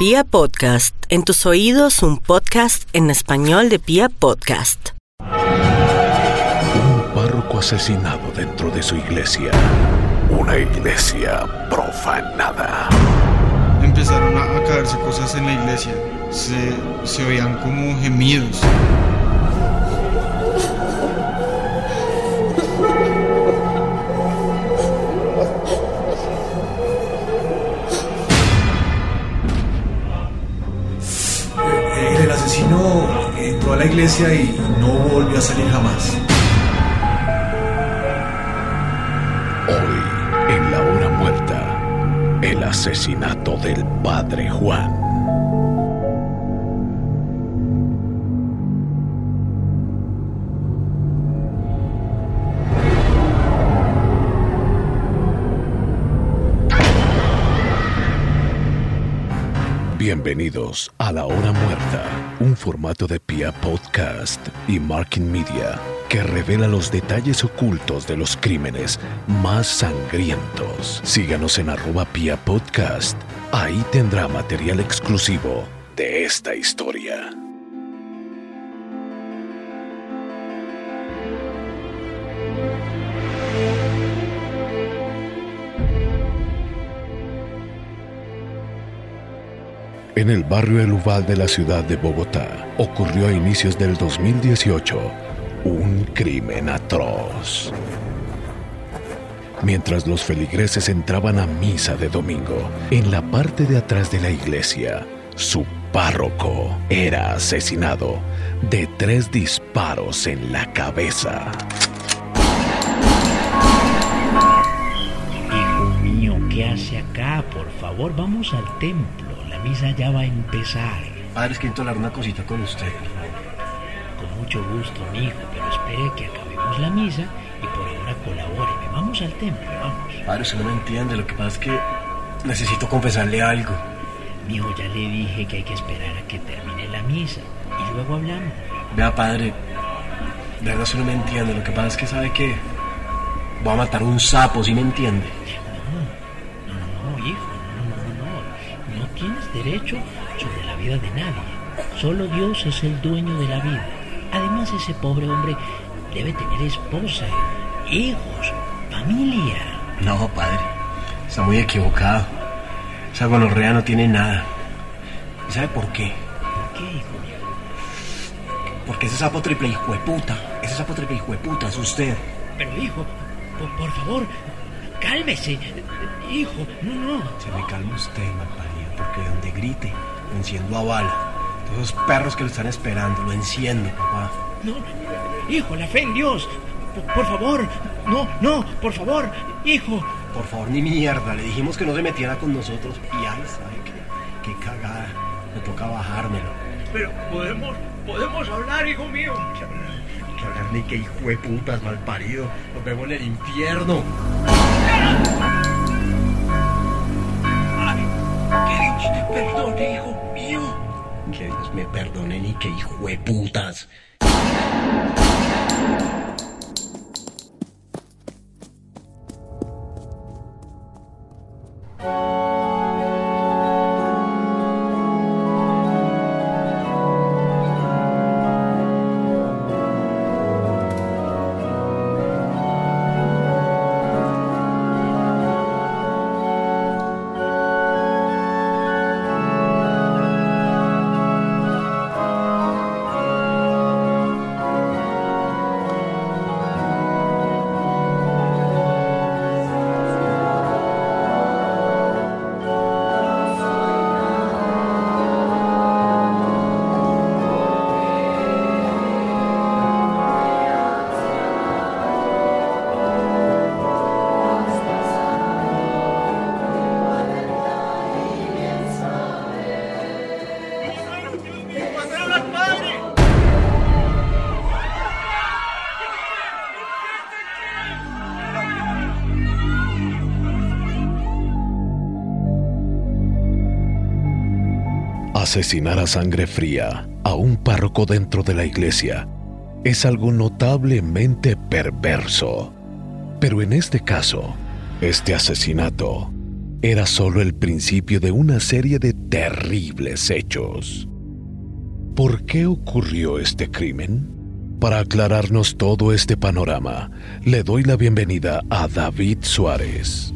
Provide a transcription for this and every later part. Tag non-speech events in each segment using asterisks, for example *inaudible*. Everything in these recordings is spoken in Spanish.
Pia Podcast, en tus oídos un podcast en español de Pia Podcast. Un párroco asesinado dentro de su iglesia. Una iglesia profanada. Empezaron a, caerse cosas en la iglesia. Se, se oían como gemidos. La iglesia y no volvió a salir jamás. Hoy, en la hora muerta, el asesinato del padre Juan. Bienvenidos a La Hora Muerta, un formato de Pia Podcast y Marking Media que revela los detalles ocultos de los crímenes más sangrientos. Síganos en arroba Pia Podcast. Ahí tendrá material exclusivo de esta historia. En el barrio El Uval de la ciudad de Bogotá ocurrió a inicios del 2018 un crimen atroz. Mientras los feligreses entraban a misa de domingo, en la parte de atrás de la iglesia, su párroco era asesinado de tres disparos en la cabeza. Hijo mío, ¿qué hace acá? Por favor, vamos al templo. Misa ya va a empezar. Padre, es que hablar una cosita con usted. Con mucho gusto, mi hijo, pero espere que acabemos la misa y por ahora colabóreme. Vamos al templo, vamos. Padre, usted no me entiende. Lo que pasa es que necesito confesarle algo. Mi hijo, ya le dije que hay que esperar a que termine la misa y luego hablamos. Vea, padre, de verdad usted no me entiende. Lo que pasa es que sabe que voy a matar un sapo, ¿sí me entiende? Derecho sobre la vida de nadie. Solo Dios es el dueño de la vida. Además, ese pobre hombre debe tener esposa, hijos, familia. No, padre, está muy equivocado. Esa gonorrea no tiene nada. ¿Y sabe por qué? ¿Por qué, hijo mío? Porque ese sapo triple hijo de puta, ese sapo triple hijo de puta es usted. Pero, hijo, por, por favor, cálmese. Hijo, no, no. Se me calma usted, malparido, porque donde grite, lo enciendo a bala. Todos esos perros que lo están esperando, lo enciendo, papá. No, hijo, la fe en Dios. Por, por favor, no, no, por favor, hijo. Por favor, ni mierda. Le dijimos que no se metiera con nosotros. Y ay, ¿sabe qué? Qué cagada. Me toca bajármelo. Pero podemos, podemos hablar, hijo mío. Que hablar ni que hijo de putas, malparido. Nos vemos en el infierno. Dios perdone, hijo mío. Que Dios me perdone ni que hijo de putas. Asesinar a sangre fría a un párroco dentro de la iglesia es algo notablemente perverso. Pero en este caso, este asesinato era solo el principio de una serie de terribles hechos. ¿Por qué ocurrió este crimen? Para aclararnos todo este panorama, le doy la bienvenida a David Suárez,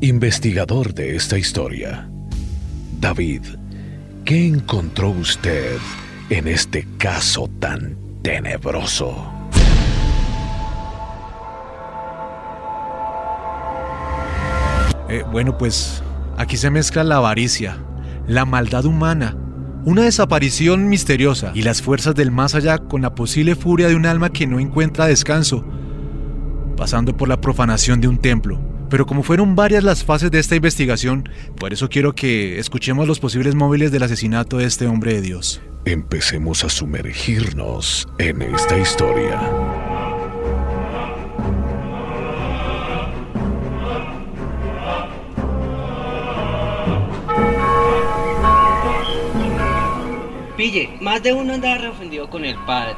investigador de esta historia. David, ¿qué encontró usted en este caso tan tenebroso? Eh, bueno, pues aquí se mezcla la avaricia, la maldad humana, una desaparición misteriosa y las fuerzas del más allá con la posible furia de un alma que no encuentra descanso, pasando por la profanación de un templo. Pero como fueron varias las fases de esta investigación, por eso quiero que escuchemos los posibles móviles del asesinato de este hombre de Dios. Empecemos a sumergirnos en esta historia. Pille, más de uno andaba reofendido con el padre,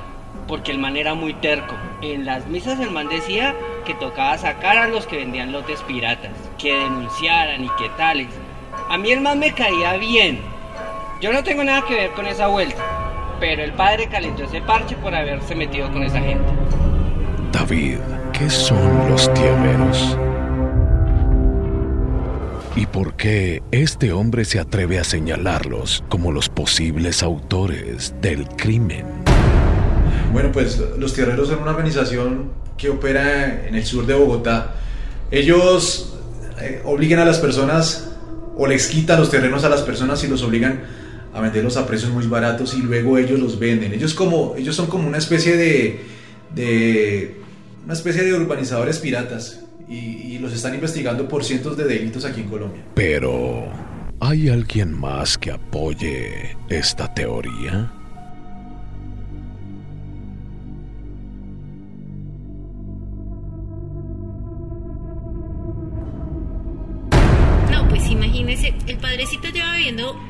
porque el man era muy terco. En las misas el man decía que tocaba sacar a los que vendían lotes piratas, que denunciaran y que tales. A mí el man me caía bien. Yo no tengo nada que ver con esa vuelta, pero el padre calentó ese parche por haberse metido con esa gente. David, ¿qué son los tierreros? ¿Y por qué este hombre se atreve a señalarlos como los posibles autores del crimen? Bueno, pues los tierreros son una organización que opera en el sur de Bogotá. Ellos eh, obligan a las personas o les quitan los terrenos a las personas y los obligan a venderlos a precios muy baratos y luego ellos los venden. Ellos como ellos son como una especie de, de una especie de urbanizadores piratas y, y los están investigando por cientos de delitos aquí en Colombia. Pero, ¿hay alguien más que apoye esta teoría?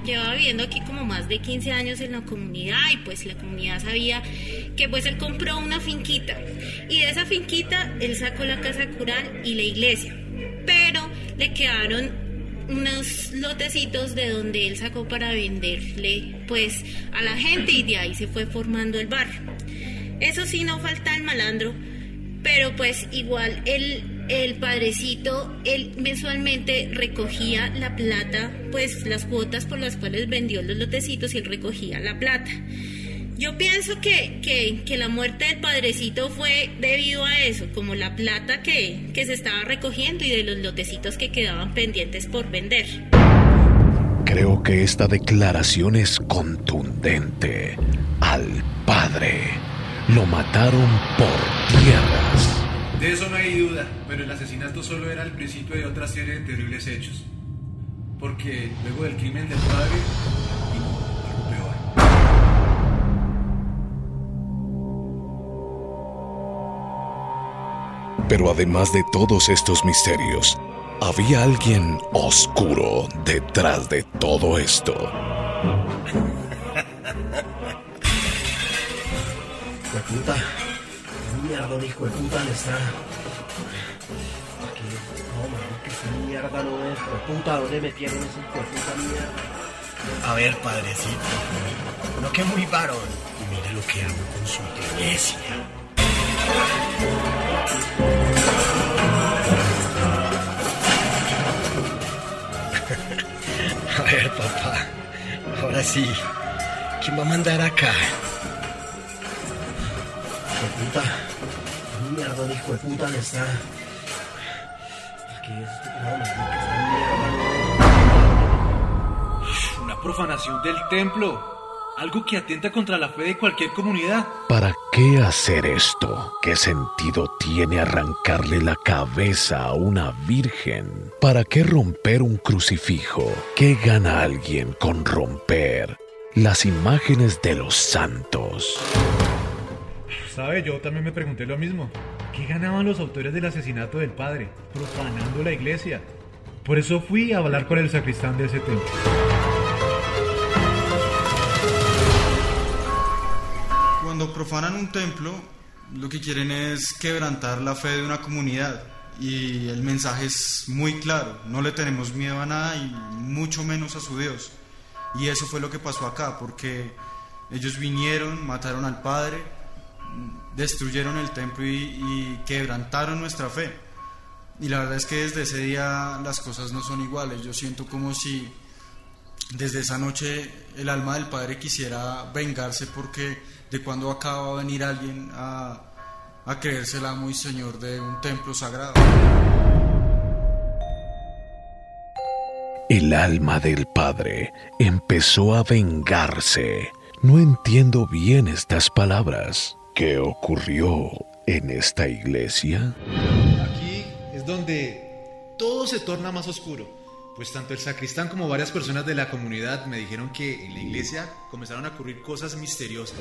Llevaba viviendo aquí como más de 15 años en la comunidad y pues la comunidad sabía que pues él compró una finquita y de esa finquita él sacó la casa cural y la iglesia, pero le quedaron unos lotecitos de donde él sacó para venderle pues a la gente y de ahí se fue formando el bar. Eso sí, no falta el malandro, pero pues igual el, el padrecito, él mensualmente recogía la plata, pues las cuotas por las cuales vendió los lotecitos y él recogía la plata. Yo pienso que, que, que la muerte del padrecito fue debido a eso, como la plata que, que se estaba recogiendo y de los lotecitos que quedaban pendientes por vender. Creo que esta declaración es contundente. Al padre lo mataron por tierras. De eso no hay duda, pero el asesinato solo era el principio de otra serie de terribles hechos. Porque luego del crimen del padre, vino algo peor. Pero además de todos estos misterios, había alguien oscuro detrás de todo esto. De puta. Mierda, hijo de puta, ¿dónde está? Aquí. No, marica, esa mierda no es. Hijo de puta, ¿dónde metieron ese hijo de puta mierda? A ver, padrecito. No que muy varón. Mire lo que hago con su iglesia. *laughs* A ver, papá. Ahora sí. ¿Quién va a mandar acá? Puta. Mierda, hijo de puta, ¿dónde está? ¿Qué es esto? No, marica, esa mierda. Una profanación del templo. Algo que atenta contra la fe de cualquier comunidad. ¿Para qué hacer esto? ¿Qué sentido tiene arrancarle la cabeza a una virgen? ¿Para qué romper un crucifijo? ¿Qué gana alguien con romper las imágenes de los santos? ¿Sabe? Yo también me pregunté lo mismo. ¿Qué ganaban los autores del asesinato del padre? Profanando la iglesia. Por eso fui a hablar con el sacristán de ese templo. Cuando profanan un templo, lo que quieren es quebrantar la fe de una comunidad. y el mensaje es muy claro, no le tenemos miedo a nada y mucho menos a su Dios. Y eso fue lo que pasó acá, porque ellos vinieron, mataron al Padre, destruyeron el templo y, quebrantaron nuestra fe. Y la verdad es que desde ese día las cosas no son iguales. Yo siento como si desde esa noche el alma del Padre quisiera vengarse porque de cuando acá va a venir alguien a, a creerse el amo y señor de un templo sagrado. El alma del padre empezó a vengarse. No entiendo bien estas palabras. ¿Qué ocurrió en esta iglesia? Aquí es donde todo se torna más oscuro. Pues tanto el sacristán como varias personas de la comunidad me dijeron que en la iglesia comenzaron a ocurrir cosas misteriosas.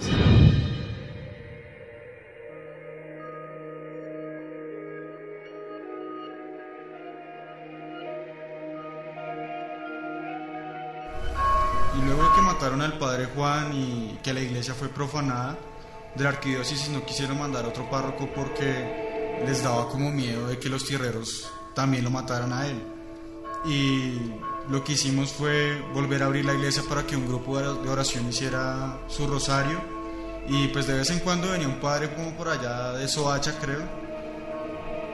Y luego de que mataron al padre Juan y que la iglesia fue profanada, de la arquidiócesis no quisieron mandar a otro párroco porque les daba como miedo de que los tierreros también lo mataran a él. Y lo que hicimos fue volver a abrir la iglesia para que un grupo de oración hiciera su rosario. Y pues de vez en cuando venía un padre como por allá de Soacha, creo,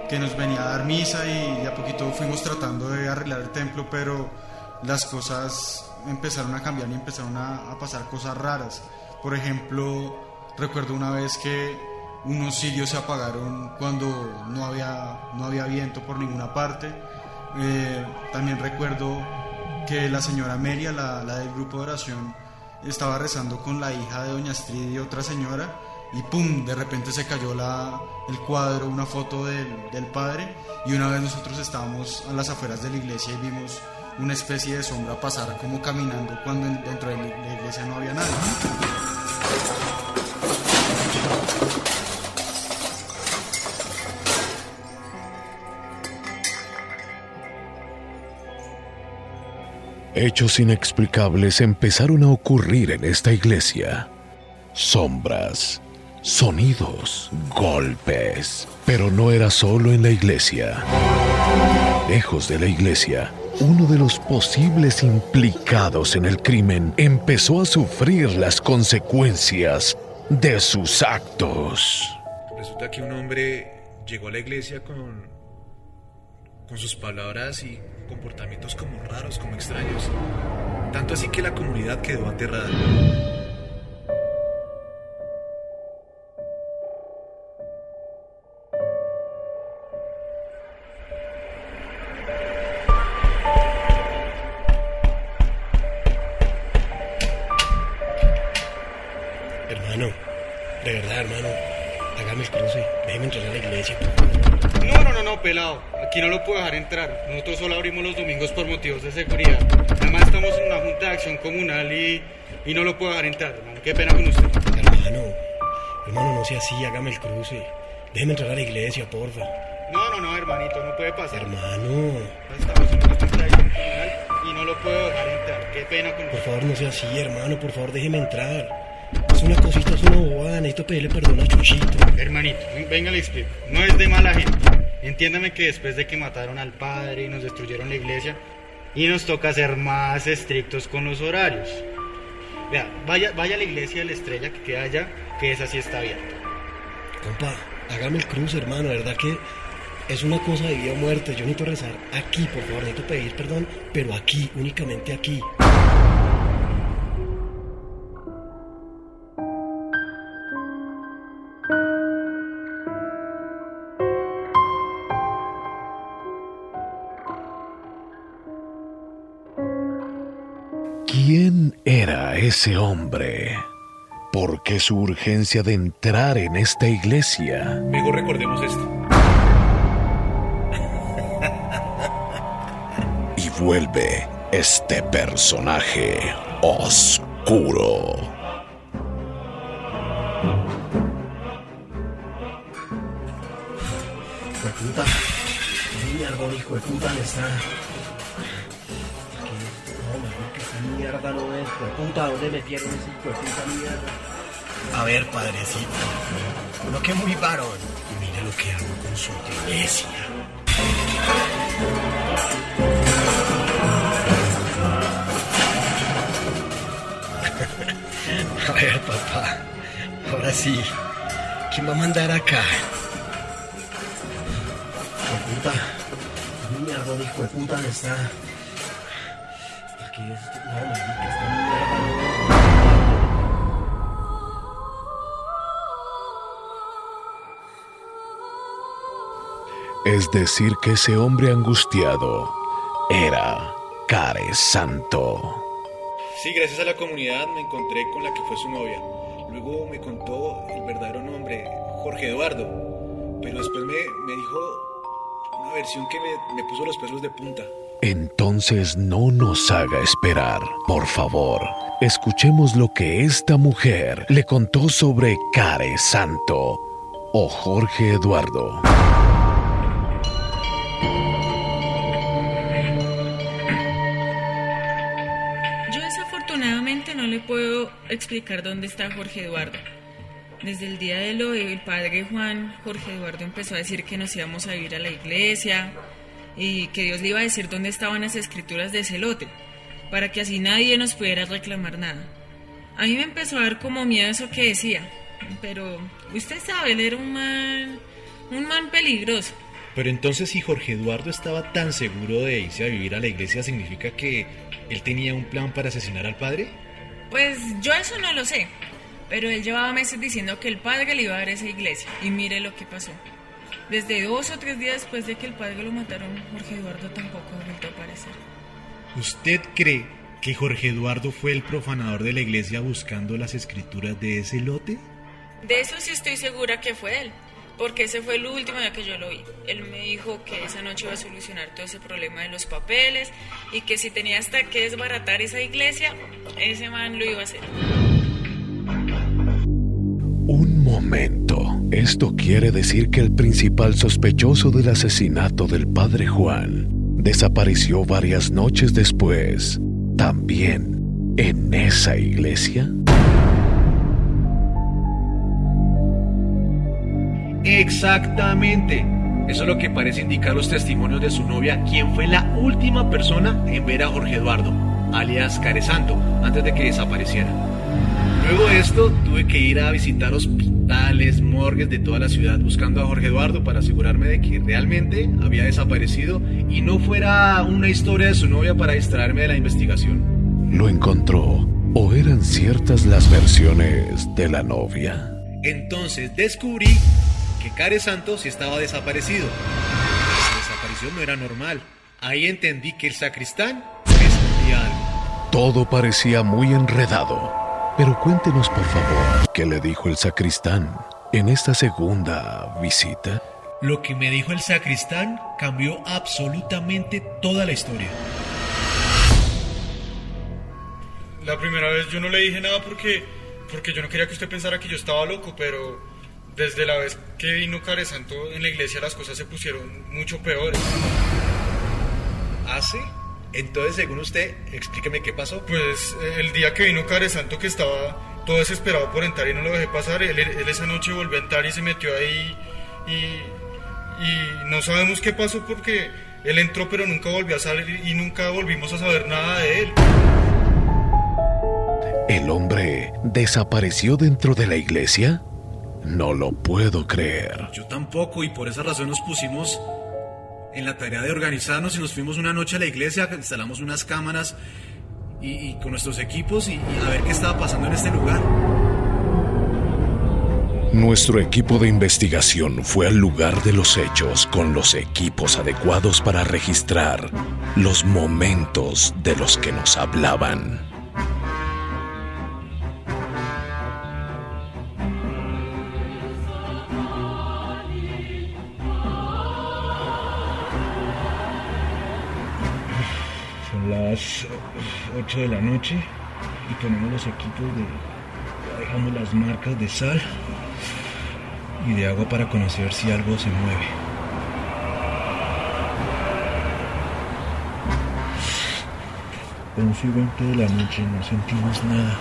que nos venía a dar misa y a poquito fuimos tratando de arreglar el templo, pero las cosas empezaron a cambiar y empezaron a pasar cosas raras. Por ejemplo, recuerdo una vez que unos cirios se apagaron cuando no había, no había viento por ninguna parte. Eh, también recuerdo que la señora Meria, la, la, del grupo de oración, estaba rezando con la hija de doña Astrid y otra señora y ¡pum! De repente se cayó la, el cuadro, una foto del, del padre y una vez nosotros estábamos a las afueras de la iglesia y vimos una especie de sombra pasar como caminando cuando dentro de la iglesia no había nadie. Hechos inexplicables empezaron a ocurrir en esta iglesia. Sombras, sonidos, golpes. Pero no era solo en la iglesia. Lejos de la iglesia, uno de los posibles implicados en el crimen empezó a sufrir las consecuencias de sus actos. Resulta que un hombre llegó a la iglesia con, con sus palabras y comportamientos como raros, como extraños. Tanto así que la comunidad quedó aterrada. Aquí no lo puedo dejar entrar. Nosotros solo abrimos los domingos por motivos de seguridad. Además estamos en una junta de acción comunal y, y no lo puedo dejar entrar, hermano. Qué pena con usted. Hermano, hermano, no sea así, hágame el cruce. Déjeme entrar a la iglesia, porfa. No, no, no, hermanito, no puede pasar. Hermano. Estamos en una junta de acción comunal y no lo puedo dejar entrar. Qué pena con Por usted. favor, no sea así, hermano, por favor, déjeme entrar. Es una cosita, es una bobada, necesito pedirle perdón a Chuchito. Hermanito, venga, le explico. No es de mala gente. Entiéndame que después de que mataron al padre y nos destruyeron la iglesia, y nos toca ser más estrictos con los horarios. Vea, vaya, vaya a la iglesia de la estrella que queda allá, que esa sí está abierta. Compa, hágame el cruce, hermano, verdad que es una cosa de vida o muerte. Yo necesito rezar aquí, por favor, necesito pedir perdón, pero aquí, únicamente aquí. Ese hombre? ¿Por qué su urgencia de entrar en esta iglesia? Luego recordemos esto. *laughs* Y vuelve este personaje oscuro. Hijo de puta. ¿Qué mierda, hijo de puta, le está? Mierda no es, hijo de puta. ¿Dónde metieron ese hijo de puta mierda? A ver, padrecito. Uno que muy varón. Mire lo que hago con su iglesia. *laughs* A ver, papá. Ahora sí. ¿Quién va a mandar acá? Puta. Mierda, hijo de puta, ¿dónde está? Es decir, que ese hombre angustiado era Care Santo. Sí, gracias a la comunidad me encontré con la que fue su novia. Luego me contó el verdadero nombre, Jorge Eduardo. Pero después me, me dijo una versión que me, me puso los pelos de punta. Entonces no nos haga esperar, por favor. Escuchemos lo que esta mujer le contó sobre Care Santo o Jorge Eduardo. Yo desafortunadamente no le puedo explicar dónde está Jorge Eduardo. Desde el día de lo del padre Juan, Jorge Eduardo empezó a decir que nos íbamos a ir a la iglesia y que Dios le iba a decir dónde estaban las escrituras de ese lote, para que así nadie nos pudiera reclamar nada. A mí me empezó a dar como miedo eso que decía, pero usted sabe, él era un man, un man peligroso. Pero entonces si Jorge Eduardo estaba tan seguro de irse a vivir a la iglesia, ¿significa que él tenía un plan para asesinar al padre? Pues yo eso no lo sé, pero él llevaba meses diciendo que el padre le iba a dar esa iglesia y mire lo que pasó. Desde dos o tres días después de que el padre lo mataron, Jorge Eduardo tampoco ha vuelto a aparecer. ¿Usted cree que Jorge Eduardo fue el profanador de la iglesia buscando las escrituras de ese lote? De eso sí estoy segura que fue él, porque ese fue el último día que yo lo vi. Él me dijo que esa noche iba a solucionar todo ese problema de los papeles y que si tenía hasta que desbaratar esa iglesia, ese man lo iba a hacer. Un momento. Esto quiere decir que el principal sospechoso del asesinato del padre Juan desapareció varias noches después. También en esa iglesia. Exactamente. Eso es lo que parece indicar los testimonios de su novia, quien fue la última persona en ver a Jorge Eduardo, alias Caresanto, antes de que desapareciera. Luego de esto, tuve que ir a visitar hospitales, morgues de toda la ciudad buscando a Jorge Eduardo para asegurarme de que realmente había desaparecido y no fuera una historia de su novia para distraerme de la investigación. ¿Lo encontró o eran ciertas las versiones de la novia? Entonces descubrí que Care Santo sí estaba desaparecido. Su desaparición no era normal. Ahí entendí que el sacristán escondía algo. Todo parecía muy enredado. Pero cuéntenos por favor, ¿qué le dijo el sacristán en esta segunda visita? Lo que me dijo el sacristán cambió absolutamente toda la historia. La primera vez yo no le dije nada porque, porque yo no quería que usted pensara que yo estaba loco, pero desde la vez que vino Care Santo en la iglesia las cosas se pusieron mucho peores. ¿Ah, sí? Entonces, según usted, explíqueme qué pasó. Pues eh, el día que vino Care Santo que estaba todo desesperado por entrar y no lo dejé pasar, él, él esa noche volvió a entrar y se metió ahí y, y no sabemos qué pasó porque él entró pero nunca volvió a salir y nunca volvimos a saber nada de él. ¿El hombre desapareció dentro de la iglesia? No lo puedo creer. Yo tampoco y por esa razón nos pusimos en la tarea de organizarnos y nos fuimos una noche a la iglesia, instalamos unas cámaras y, con nuestros equipos y, y a ver qué estaba pasando en este lugar. Nuestro equipo de investigación fue al lugar de los hechos con los equipos adecuados para registrar los momentos de los que nos hablaban. Las 8 de la noche y ponemos los equipos de... Dejamos las marcas de sal y de agua para conocer si algo se mueve. Once y 20 de la noche no sentimos nada.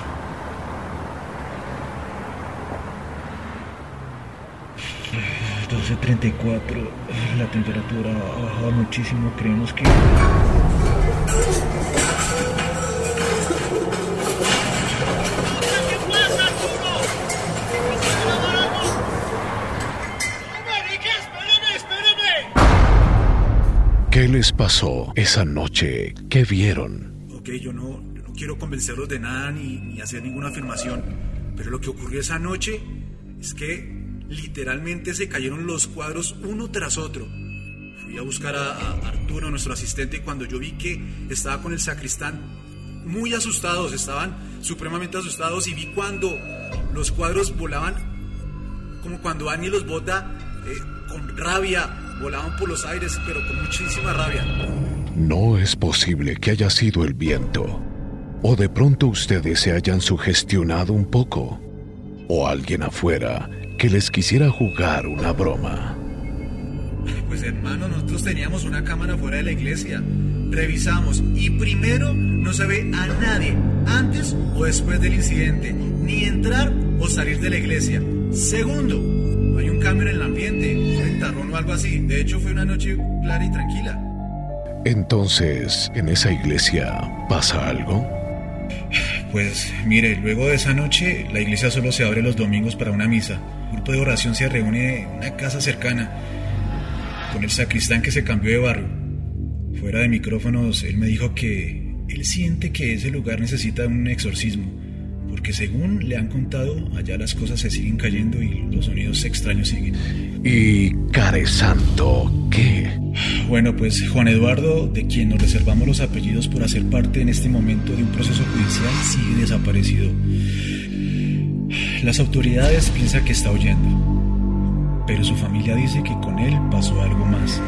14.34. La temperatura ha bajado muchísimo. Creemos que... ¿Qué les pasó esa noche? ¿Qué vieron? Ok, yo no, no quiero convencerlos de nada ni, hacer ninguna afirmación, pero lo que ocurrió esa noche es que literalmente se cayeron los cuadros uno tras otro. Fui a buscar a, a Arturo, nuestro asistente, y cuando yo vi que estaba con el sacristán, muy asustados, estaban supremamente asustados y vi cuando los cuadros volaban, como cuando Annie los bota eh, con rabia, volaban por los aires, pero con muchísima rabia. No es posible que haya sido el viento. O de pronto ustedes se hayan sugestionado un poco. O alguien afuera que les quisiera jugar una broma. Pues hermano, nosotros teníamos una cámara fuera de la iglesia. Revisamos y primero no se ve a nadie antes o después del incidente, ni entrar o salir de la iglesia. Segundo, no hay un cambio en el ambiente, o algo así. De hecho, fue una noche clara y tranquila. Entonces, ¿en esa iglesia pasa algo? Pues mire, luego de esa noche la iglesia solo se abre los domingos para una misa. Un grupo de oración se reúne en una casa cercana con el sacristán que se cambió de barrio. Fuera de micrófonos, él me dijo que él siente que ese lugar necesita un exorcismo, porque según le han contado, allá las cosas se siguen cayendo y los sonidos extraños siguen. ¿Y Care Santo qué? Bueno, pues Juan Eduardo, de quien nos reservamos los apellidos por hacer parte en este momento de un proceso judicial, sigue desaparecido. Las autoridades piensan que está huyendo, pero su familia dice que con él pasó algo más,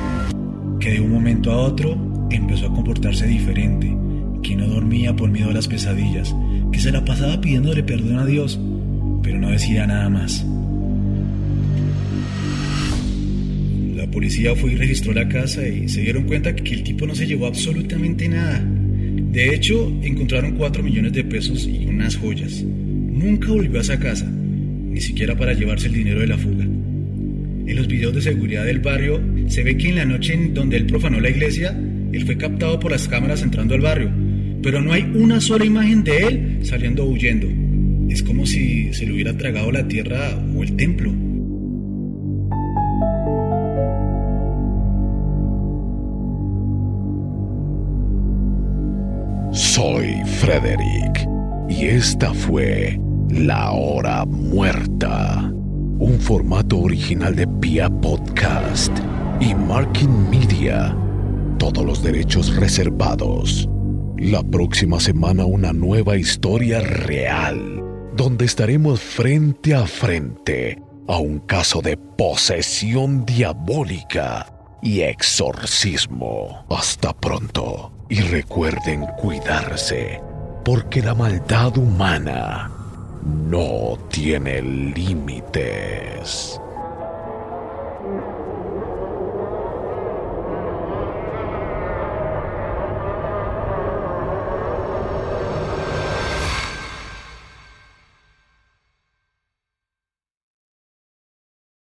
que de un momento a otro empezó a comportarse diferente, que no dormía por miedo a las pesadillas, que se la pasaba pidiéndole perdón a Dios, pero no decía nada más. La policía fue y registró la casa y se dieron cuenta que el tipo no se llevó absolutamente nada. De hecho, encontraron 4 millones de pesos y unas joyas. Nunca volvió a esa casa, ni siquiera para llevarse el dinero de la fuga. En los videos de seguridad del barrio se ve que en la noche en donde él profanó la iglesia, él fue captado por las cámaras entrando al barrio, pero no hay una sola imagen de él saliendo huyendo. Es como si se le hubiera tragado la tierra o el templo. Soy Frederick y esta fue La Hora Muerta, un formato original de Pia Podcast y Marking Media. Todos los derechos reservados. La próxima semana una nueva historia real, donde estaremos frente a frente a un caso de posesión diabólica y exorcismo. Hasta pronto. Y recuerden cuidarse, porque la maldad humana no tiene límites.